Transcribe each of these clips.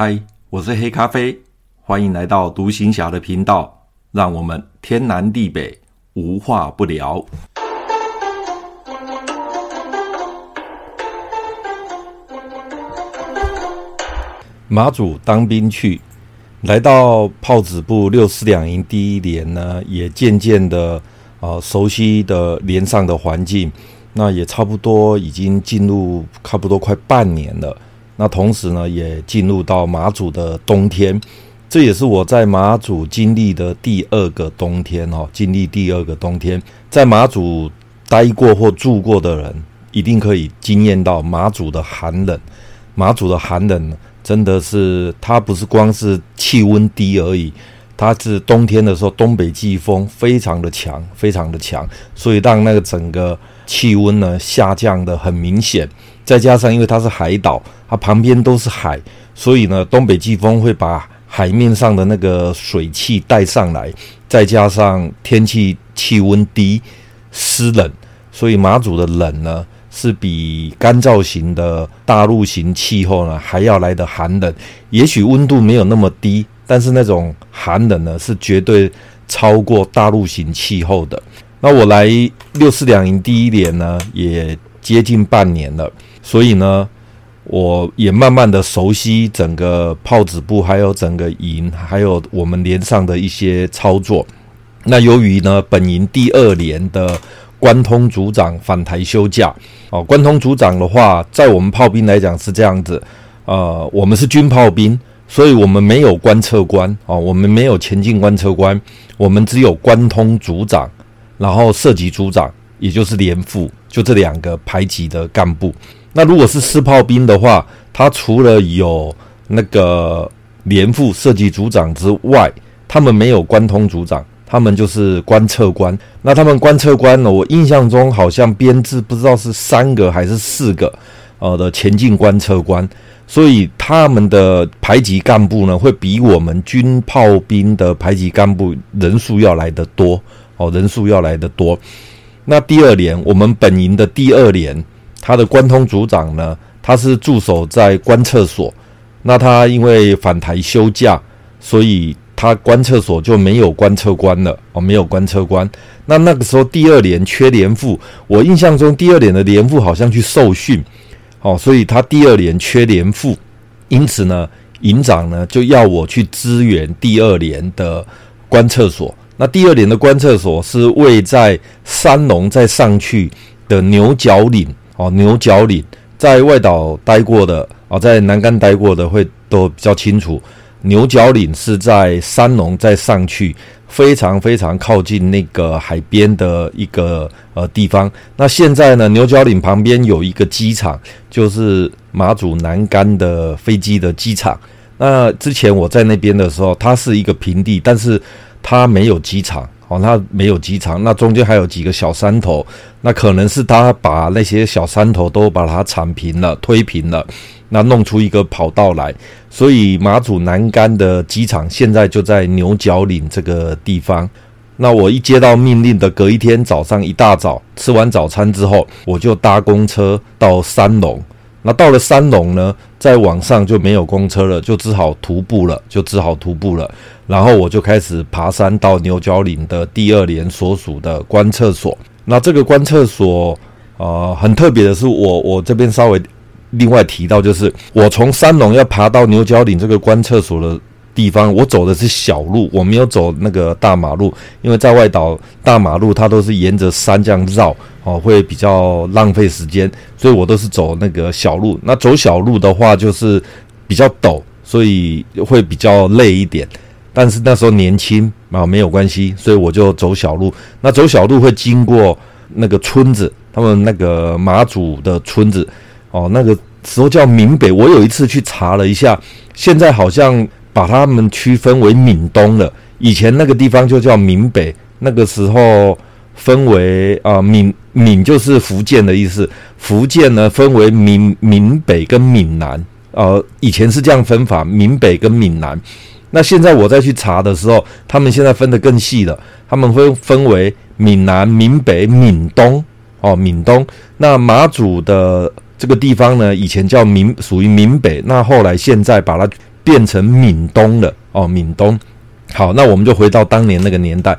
嗨，我是黑咖啡，欢迎来到独行侠的频道，让我们天南地北无话不聊。马祖当兵去，来到炮子部六四两营第一连呢，也渐渐的、呃、熟悉的连上的环境。那也差不多已经进入差不多快半年了。那同时呢，也进入到马祖的冬天，这也是我在马祖经历的第二个冬天哈。经历第二个冬天，在马祖待过或住过的人，一定可以惊艳到马祖的寒冷。马祖的寒冷真的是，它不是光是气温低而已。它是冬天的时候，东北季风非常的强，非常的强，所以让那个整个气温呢下降得很明显。再加上因为它是海岛，它旁边都是海，所以呢东北季风会把海面上的那个水汽带上来。再加上天气气温低、湿冷，所以马祖的冷呢是比干燥型的大陆型气候呢还要来得寒冷。也许温度没有那么低。但是那种寒冷呢，是绝对超过大陆型气候的。那我来六四两营第一年呢，也接近半年了，所以呢，我也慢慢的熟悉整个炮子部，还有整个营，还有我们连上的一些操作。那由于呢，本营第二连的关通组长返台休假，哦，关通组长的话，在我们炮兵来讲是这样子，呃，我们是军炮兵。所以我们没有观测官啊，我们没有前进观测官，我们只有关通组长，然后射击组长，也就是连副，就这两个排级的干部。那如果是四炮兵的话，他除了有那个连副射击组长之外，他们没有关通组长，他们就是观测官。那他们观测官呢，我印象中好像编制不知道是三个还是四个，呃的前进观测官。所以他们的排级干部呢，会比我们军炮兵的排级干部人数要来得多哦，人数要来得多。那第二连，我们本营的第二连，他的关通组长呢，他是驻守在观测所。那他因为返台休假，所以他观测所就没有观测官了哦，没有观测官。那那个时候第二连缺连副，我印象中第二连的连副好像去受训。哦，所以他第二连缺连副，因此呢，营长呢就要我去支援第二连的观测所。那第二连的观测所是位在三龙再上去的牛角岭。哦，牛角岭在外岛待过的，哦，在南竿待过的会都比较清楚。牛角岭是在三龙再上去。非常非常靠近那个海边的一个呃地方。那现在呢，牛角岭旁边有一个机场，就是马祖南竿的飞机的机场。那之前我在那边的时候，它是一个平地，但是它没有机场。哦，那没有机场，那中间还有几个小山头，那可能是他把那些小山头都把它铲平了、推平了，那弄出一个跑道来。所以马祖南竿的机场现在就在牛角岭这个地方。那我一接到命令的隔一天早上一大早吃完早餐之后，我就搭公车到三龙。那到了三龙呢，在往上就没有公车了，就只好徒步了，就只好徒步了。然后我就开始爬山到牛角岭的第二连所属的观测所。那这个观测所，呃，很特别的是我，我我这边稍微另外提到，就是我从三龙要爬到牛角岭这个观测所的地方，我走的是小路，我没有走那个大马路，因为在外岛大马路它都是沿着山这样绕，哦，会比较浪费时间，所以我都是走那个小路。那走小路的话，就是比较陡，所以会比较累一点。但是那时候年轻啊，没有关系，所以我就走小路。那走小路会经过那个村子，他们那个马祖的村子，哦，那个时候叫闽北。我有一次去查了一下，现在好像。把他们区分为闽东了，以前那个地方就叫闽北，那个时候分为啊闽闽就是福建的意思，福建呢分为闽闽北跟闽南，呃，以前是这样分法，闽北跟闽南。那现在我再去查的时候，他们现在分得更细了，他们会分为闽南、闽北、闽东，哦，闽东。那马祖的这个地方呢，以前叫闽属于闽北，那后来现在把它。变成闽东了哦，闽东。好，那我们就回到当年那个年代，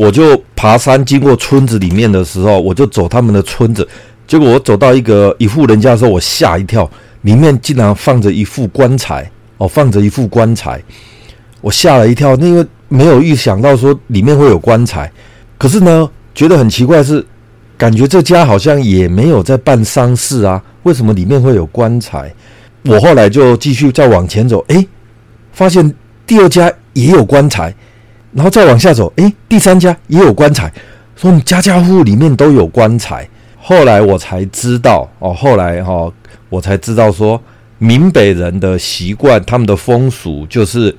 我就爬山经过村子里面的时候，我就走他们的村子，结果我走到一个一户人家的时候，我吓一跳，里面竟然放着一副棺材。哦，放着一副棺材，我吓了一跳，因为没有预想到说里面会有棺材，可是呢，觉得很奇怪是，感觉这家好像也没有在办丧事啊，为什么里面会有棺材？我后来就继续再往前走，诶，发现第二家也有棺材，然后再往下走，诶，第三家也有棺材，说你家家户户里面都有棺材。后来我才知道，哦，后来哈、哦，我才知道说，闽北人的习惯，他们的风俗就是，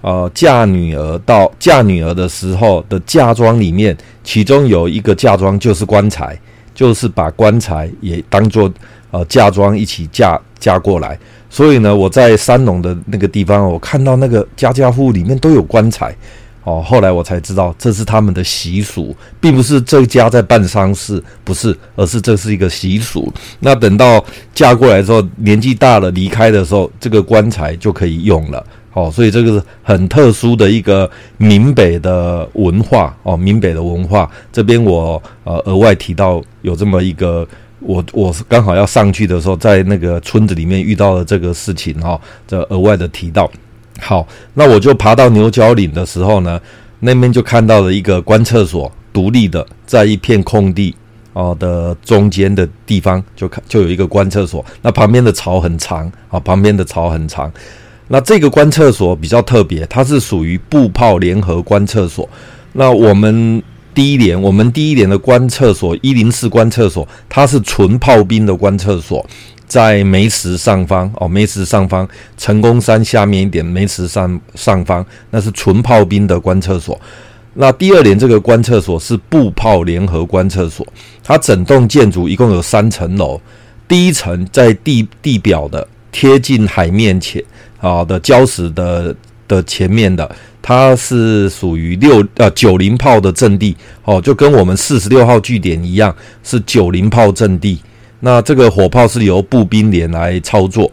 呃，嫁女儿到嫁女儿的时候的嫁妆里面，其中有一个嫁妆就是棺材，就是把棺材也当做呃嫁妆一起嫁。嫁过来，所以呢，我在三农的那个地方，我看到那个家家户户里面都有棺材，哦，后来我才知道这是他们的习俗，并不是这家在办丧事，不是，而是这是一个习俗。那等到嫁过来之后，年纪大了离开的时候，这个棺材就可以用了，哦，所以这个是很特殊的一个闽北的文化，哦，闽北的文化，这边我呃额外提到有这么一个。我我是刚好要上去的时候，在那个村子里面遇到了这个事情哈，这额外的提到。好，那我就爬到牛角岭的时候呢，那边就看到了一个观厕所，独立的，在一片空地哦的中间的地方，就看就有一个观厕所。那旁边的槽很长啊，旁边的槽很长。那这个观厕所比较特别，它是属于步炮联合观厕所。那我们。第一连，我们第一连的观厕所一零四观厕所，它是纯炮兵的观厕所，在梅石上方哦，梅石上方，成功山下面一点，梅石上上方，那是纯炮兵的观测所。那第二连这个观测所是步炮联合观测所，它整栋建筑一共有三层楼，第一层在地地表的贴近海面前啊的礁石的的前面的。它是属于六呃九零炮的阵地哦，就跟我们四十六号据点一样，是九零炮阵地。那这个火炮是由步兵连来操作。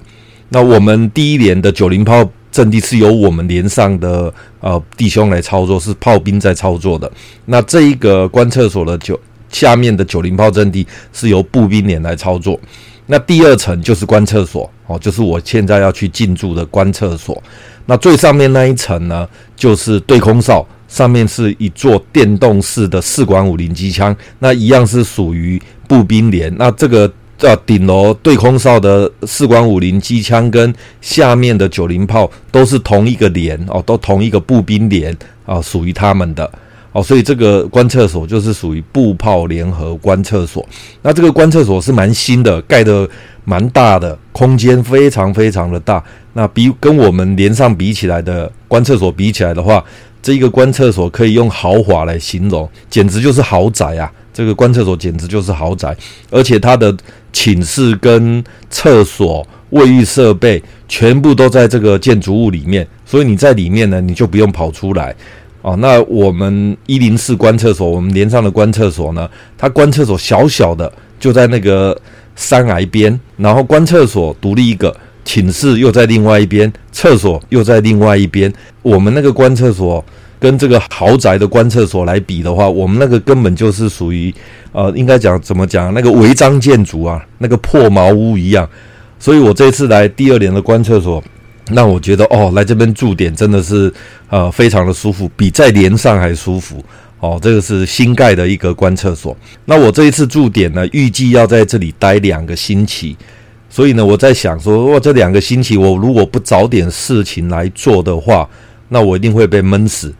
那我们第一连的九零炮阵地是由我们连上的呃弟兄来操作，是炮兵在操作的。那这一个观测所的九下面的九零炮阵地是由步兵连来操作。那第二层就是观测所哦，就是我现在要去进驻的观测所。那最上面那一层呢，就是对空哨，上面是一座电动式的四管五零机枪，那一样是属于步兵连。那这个呃顶楼对空哨的四管五零机枪跟下面的九零炮都是同一个连哦，都同一个步兵连啊，属于他们的哦，所以这个观测所就是属于步炮联合观测所。那这个观测所是蛮新的，盖的蛮大的，空间非常非常的大。那比跟我们连上比起来的观测所比起来的话，这一个观测所可以用豪华来形容，简直就是豪宅啊！这个观厕所简直就是豪宅，而且它的寝室跟厕所、卫浴设备全部都在这个建筑物里面，所以你在里面呢，你就不用跑出来哦。那我们一零四观厕所，我们连上的观厕所呢，它观厕所小小的，就在那个山崖边，然后观厕所独立一个。寝室又在另外一边，厕所又在另外一边。我们那个观厕所跟这个豪宅的观厕所来比的话，我们那个根本就是属于呃，应该讲怎么讲，那个违章建筑啊，那个破茅屋一样。所以我这次来第二年的观测所，让我觉得哦，来这边驻点真的是呃非常的舒服，比在连上还舒服。哦，这个是新盖的一个观测所。那我这一次驻点呢，预计要在这里待两个星期。所以呢，我在想说，哇，这两个星期我如果不找点事情来做的话，那我一定会被闷死。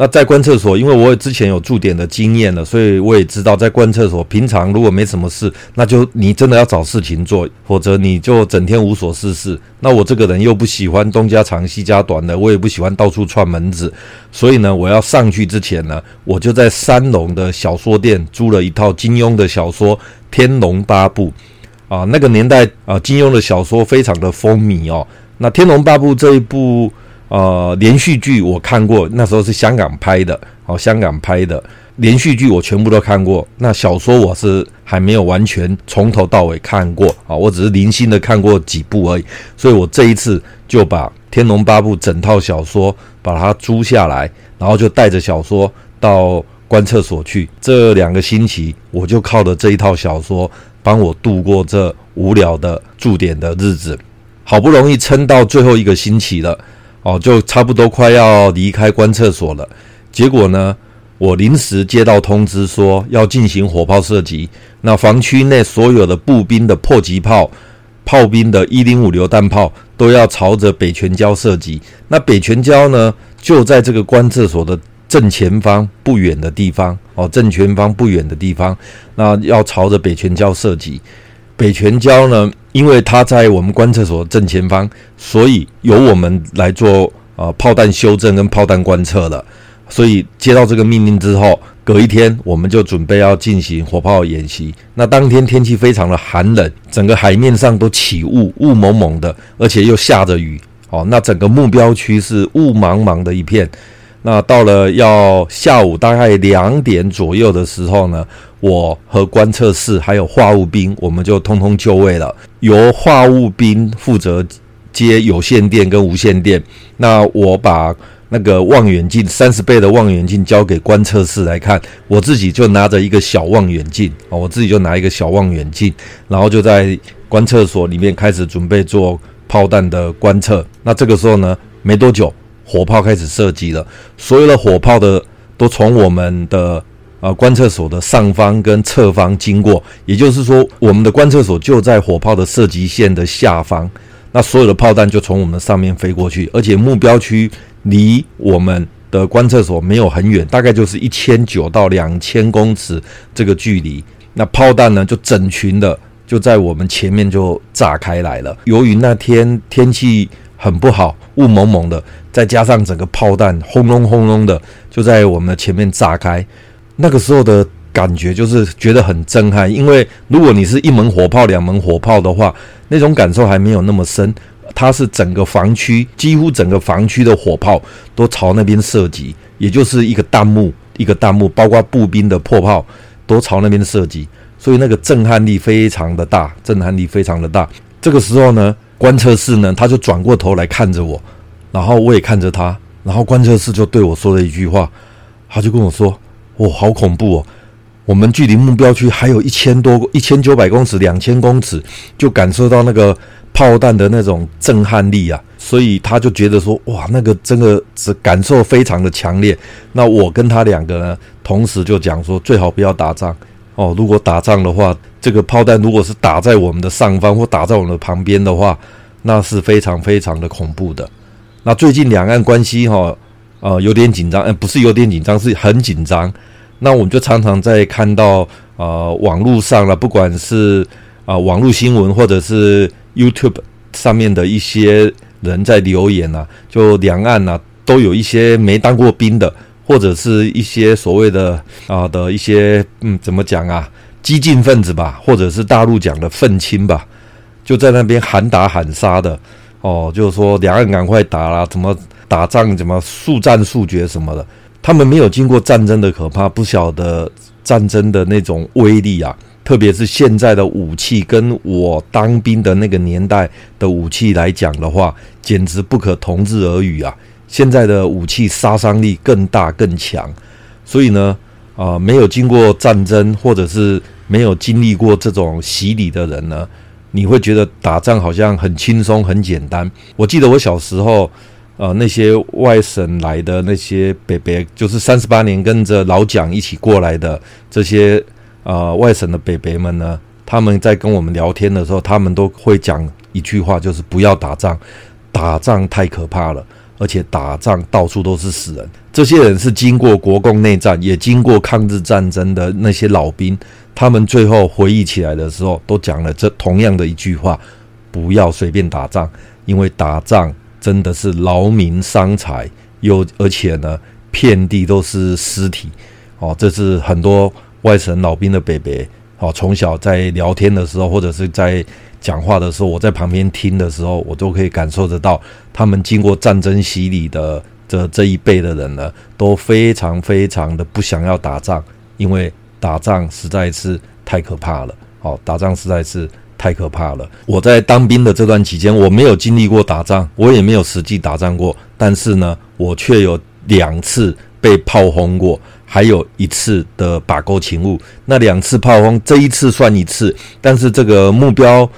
那在观厕所，因为我之前有驻点的经验了，所以我也知道，在观厕所平常如果没什么事，那就你真的要找事情做，否则你就整天无所事事。那我这个人又不喜欢东家长西家短的，我也不喜欢到处串门子，所以呢，我要上去之前呢，我就在三龙的小说店租了一套金庸的小说《天龙八部》。啊，那个年代啊，金庸的小说非常的风靡哦。那《天龙八部》这一部呃连续剧我看过，那时候是香港拍的，哦，香港拍的连续剧我全部都看过。那小说我是还没有完全从头到尾看过啊，我只是零星的看过几部而已。所以我这一次就把天龙八部》整套小说，把它租下来，然后就带着小说到观测所去。这两个星期，我就靠着这一套小说，帮我度过这无聊的驻点的日子。好不容易撑到最后一个星期了，哦，就差不多快要离开观测所了。结果呢，我临时接到通知说要进行火炮射击，那防区内所有的步兵的迫击炮、炮兵的一零五榴弹炮都要朝着北泉礁射击。那北泉礁呢，就在这个观测所的正前方不远的地方，哦，正前方不远的地方，那要朝着北泉礁射击。北泉礁呢，因为它在我们观测所正前方，所以由我们来做呃炮弹修正跟炮弹观测了。所以接到这个命令之后，隔一天我们就准备要进行火炮演习。那当天天气非常的寒冷，整个海面上都起雾，雾蒙蒙的，而且又下着雨。哦，那整个目标区是雾茫茫的一片。那到了要下午大概两点左右的时候呢，我和观测室还有话务兵，我们就通通就位了。由话务兵负责接有线电跟无线电。那我把那个望远镜三十倍的望远镜交给观测室来看，我自己就拿着一个小望远镜啊，我自己就拿一个小望远镜，然后就在观测所里面开始准备做炮弹的观测。那这个时候呢，没多久。火炮开始射击了，所有的火炮的都从我们的呃观测所的上方跟侧方经过，也就是说，我们的观测所就在火炮的射击线的下方。那所有的炮弹就从我们的上面飞过去，而且目标区离我们的观测所没有很远，大概就是一千九到两千公尺这个距离。那炮弹呢，就整群的就在我们前面就炸开来了。由于那天天气很不好，雾蒙蒙的。再加上整个炮弹轰隆轰隆的就在我们的前面炸开，那个时候的感觉就是觉得很震撼。因为如果你是一门火炮、两门火炮的话，那种感受还没有那么深。它是整个防区，几乎整个防区的火炮都朝那边射击，也就是一个弹幕，一个弹幕，包括步兵的迫炮都朝那边射击，所以那个震撼力非常的大，震撼力非常的大。这个时候呢，观测室呢，他就转过头来看着我。然后我也看着他，然后观测室就对我说了一句话，他就跟我说：“哦，好恐怖哦！我们距离目标区还有一千多、一千九百公尺、两千公尺，就感受到那个炮弹的那种震撼力啊！所以他就觉得说，哇，那个真的是感受非常的强烈。那我跟他两个呢，同时就讲说，最好不要打仗哦。如果打仗的话，这个炮弹如果是打在我们的上方或打在我们的旁边的话，那是非常非常的恐怖的。”那最近两岸关系哈，呃，有点紧张，呃，不是有点紧张，是很紧张。那我们就常常在看到呃网络上了，不管是啊、呃、网络新闻或者是 YouTube 上面的一些人在留言啊，就两岸啊都有一些没当过兵的，或者是一些所谓的啊、的一些嗯怎么讲啊激进分子吧，或者是大陆讲的愤青吧，就在那边喊打喊杀的。哦，就是说两岸赶快打啦，怎么打仗，怎么速战速决什么的。他们没有经过战争的可怕，不晓得战争的那种威力啊。特别是现在的武器，跟我当兵的那个年代的武器来讲的话，简直不可同日而语啊。现在的武器杀伤力更大更强，所以呢，啊、没有经过战争，或者是没有经历过这种洗礼的人呢。你会觉得打仗好像很轻松很简单。我记得我小时候，呃，那些外省来的那些伯伯，就是三十八年跟着老蒋一起过来的这些呃外省的伯伯们呢，他们在跟我们聊天的时候，他们都会讲一句话，就是不要打仗，打仗太可怕了，而且打仗到处都是死人。这些人是经过国共内战，也经过抗日战争的那些老兵。他们最后回忆起来的时候，都讲了这同样的一句话：不要随便打仗，因为打仗真的是劳民伤财，又而且呢，遍地都是尸体。哦，这是很多外省老兵的伯伯，哦，从小在聊天的时候，或者是在讲话的时候，我在旁边听的时候，我都可以感受得到，他们经过战争洗礼的这这一辈的人呢，都非常非常的不想要打仗，因为。打仗实在是太可怕了，好，打仗实在是太可怕了。我在当兵的这段期间，我没有经历过打仗，我也没有实际打仗过，但是呢，我却有两次被炮轰过，还有一次的把钩勤务。那两次炮轰，这一次算一次，但是这个目标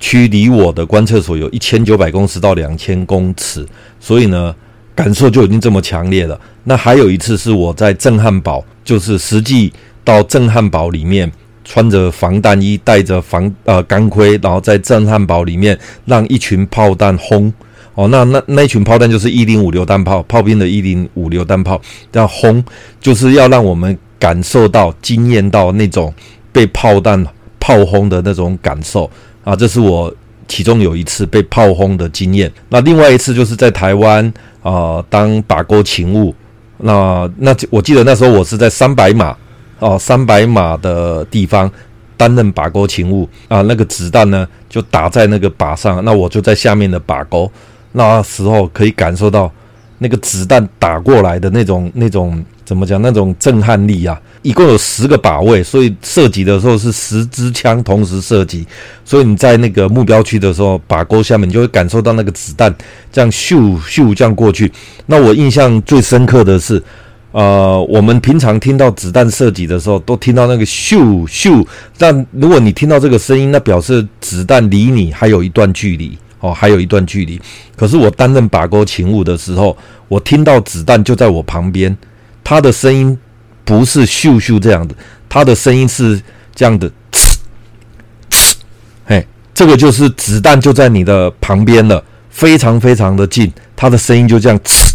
区离我的观测所有一千九百公尺到两千公尺，所以呢，感受就已经这么强烈了。那还有一次是我在震撼堡，就是实际到震撼堡里面。穿着防弹衣，戴着防呃钢盔，然后在震撼堡里面让一群炮弹轰哦，那那那一群炮弹就是一零五榴弹炮，炮兵的一零五榴弹炮要轰，就是要让我们感受到、惊艳到那种被炮弹炮轰的那种感受啊，这是我其中有一次被炮轰的经验。那另外一次就是在台湾啊、当把钩勤务，那那我记得那时候我是在三百码。哦，三百码的地方担任把钩勤务啊，那个子弹呢就打在那个靶上，那我就在下面的靶钩，那时候可以感受到那个子弹打过来的那种那种怎么讲那种震撼力啊！一共有十个靶位，所以射击的时候是十支枪同时射击，所以你在那个目标区的时候，靶钩下面你就会感受到那个子弹这样咻咻这样过去。那我印象最深刻的是。呃，我们平常听到子弹射击的时候，都听到那个咻咻。但如果你听到这个声音，那表示子弹离你还有一段距离哦，还有一段距离。可是我担任靶钩勤务的时候，我听到子弹就在我旁边，他的声音不是咻咻这样的，他的声音是这样的，呲呲，嘿，这个就是子弹就在你的旁边了，非常非常的近，他的声音就这样呲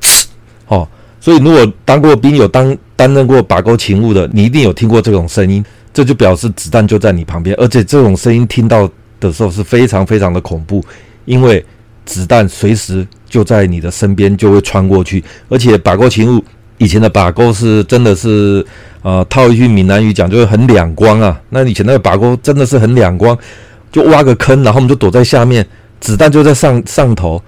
呲，哦。所以，如果当过兵、有当担任过把钩勤务的，你一定有听过这种声音，这就表示子弹就在你旁边，而且这种声音听到的时候是非常非常的恐怖，因为子弹随时就在你的身边就会穿过去，而且把钩勤务以前的把钩是真的是，呃，套一句闽南语讲就是很两光啊，那以前那个把钩真的是很两光，就挖个坑，然后我们就躲在下面，子弹就在上上头。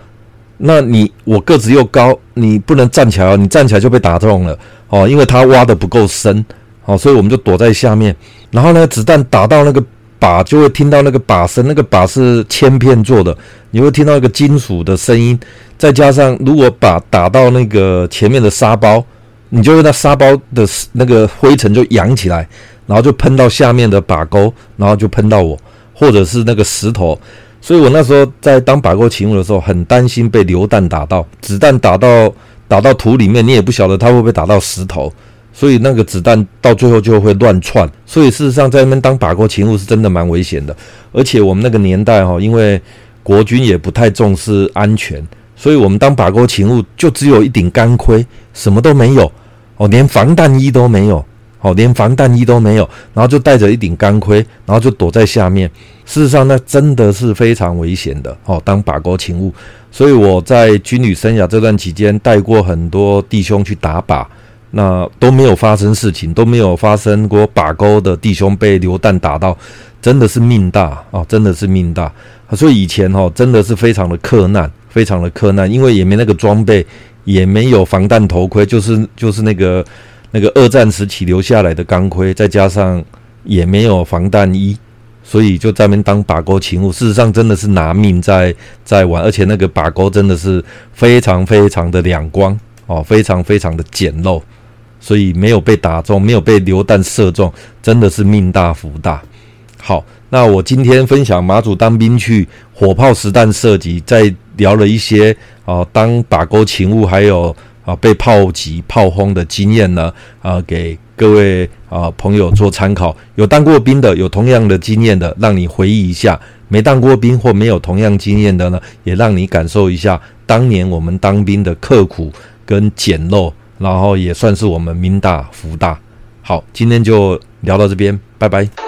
那你我个子又高，你不能站起来，你站起来就被打中了哦，因为它挖的不够深哦，所以我们就躲在下面。然后呢，子弹打到那个靶，就会听到那个靶声，那个靶是铅片做的，你会听到一个金属的声音。再加上如果把打到那个前面的沙包，你就会那沙包的那个灰尘就扬起来，然后就喷到下面的把钩，然后就喷到我，或者是那个石头。所以我那时候在当把钩勤务的时候，很担心被流弹打到，子弹打到打到土里面，你也不晓得它会不会打到石头，所以那个子弹到最后就会乱窜。所以事实上在那边当把钩勤务是真的蛮危险的，而且我们那个年代哈，因为国军也不太重视安全，所以我们当把钩勤务就只有一顶钢盔，什么都没有哦，连防弹衣都没有。哦，连防弹衣都没有，然后就带着一顶钢盔，然后就躲在下面。事实上，那真的是非常危险的。哦，当把钩勤务，所以我在军旅生涯这段期间带过很多弟兄去打靶，那都没有发生事情，都没有发生过把钩的弟兄被流弹打到，真的是命大哦，真的是命大。所以以前哦，真的是非常的克难，非常的克难，因为也没那个装备，也没有防弹头盔，就是就是那个。那个二战时期留下来的钢盔，再加上也没有防弹衣，所以就在那边当把钩勤务。事实上，真的是拿命在在玩，而且那个把钩真的是非常非常的两光哦，非常非常的简陋，所以没有被打中，没有被流弹射中，真的是命大福大。好，那我今天分享马祖当兵去火炮实弹射击，再聊了一些啊，当打钩勤务还有。啊，被炮击、炮轰的经验呢？啊，给各位啊朋友做参考。有当过兵的，有同样的经验的，让你回忆一下；没当过兵或没有同样经验的呢，也让你感受一下当年我们当兵的刻苦跟简陋，然后也算是我们命大福大。好，今天就聊到这边，拜拜。